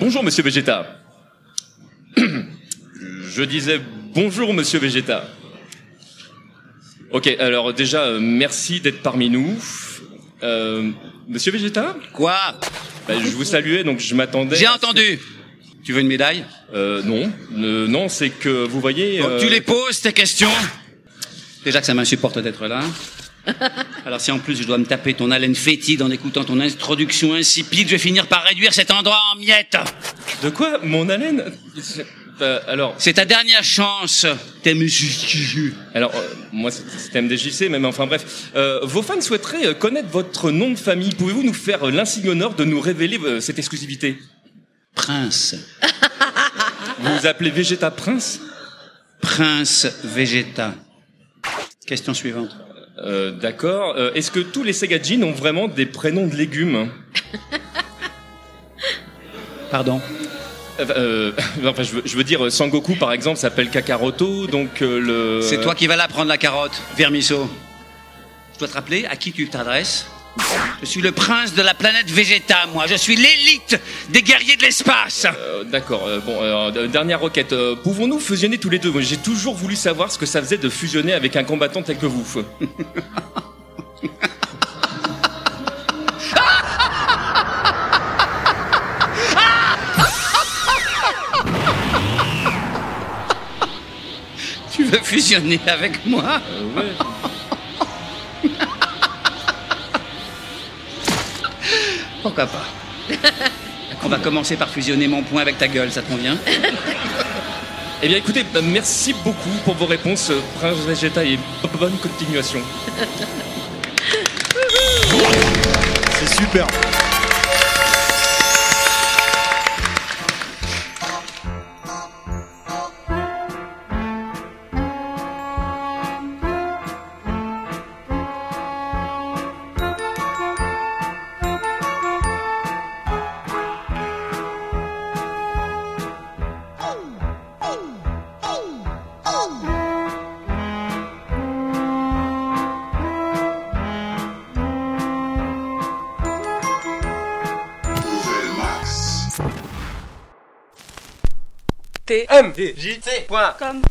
bonjour Monsieur Vegeta. Je disais bonjour Monsieur Vegeta. Ok, alors déjà, euh, merci d'être parmi nous. Euh, Monsieur Vegeta Quoi? Bah, Je vous saluais, donc je m'attendais... J'ai entendu. Tu veux une médaille? Euh, non, Euh, non, c'est que vous voyez... Bon, euh, Tu les poses, tes questions? Déjà que ça m'insupporte d'être là. Alors si en plus je dois me taper ton haleine fétide en écoutant ton introduction insipide, je vais finir par réduire cet endroit en miettes. De quoi Mon haleine? Euh, Alors, C'est ta dernière chance, monsieur. alors euh, moi c'est- c'était MDJC, mais enfin bref. Euh, vos fans souhaiteraient connaître votre nom de famille. Pouvez-vous nous faire l'insigne honneur de nous révéler cette exclusivité? Prince. Vous vous appelez Vegeta Prince? Prince Vegeta. Question suivante. Euh, D'accord. Euh, Est-ce que tous les Saiyajin ont vraiment des prénoms de légumes Pardon Euh, euh, Enfin, je veux, je veux dire, Sangoku par exemple s'appelle Kakaroto, donc euh, le. C'est toi qui vas la prendre la carotte, Vermiso. Je dois te rappeler à qui tu t'adresses Je suis le prince de la planète Vegeta, moi. Je suis l'élite des guerriers de l'espace. Euh, D'accord. euh, bon, euh, dernière requête. Euh, Pouvons-nous fusionner tous les deux? J'ai toujours voulu savoir ce que ça faisait de fusionner avec un combattant tel que vous. Tu veux fusionner avec moi? Euh, ouais. Pourquoi pas On va commencer par fusionner mon poing avec ta gueule, ça te convient Eh bien, écoutez, euh, merci beaucoup pour vos réponses, euh, Prince Vegeta, et bonne continuation. C'est super. tmjc.com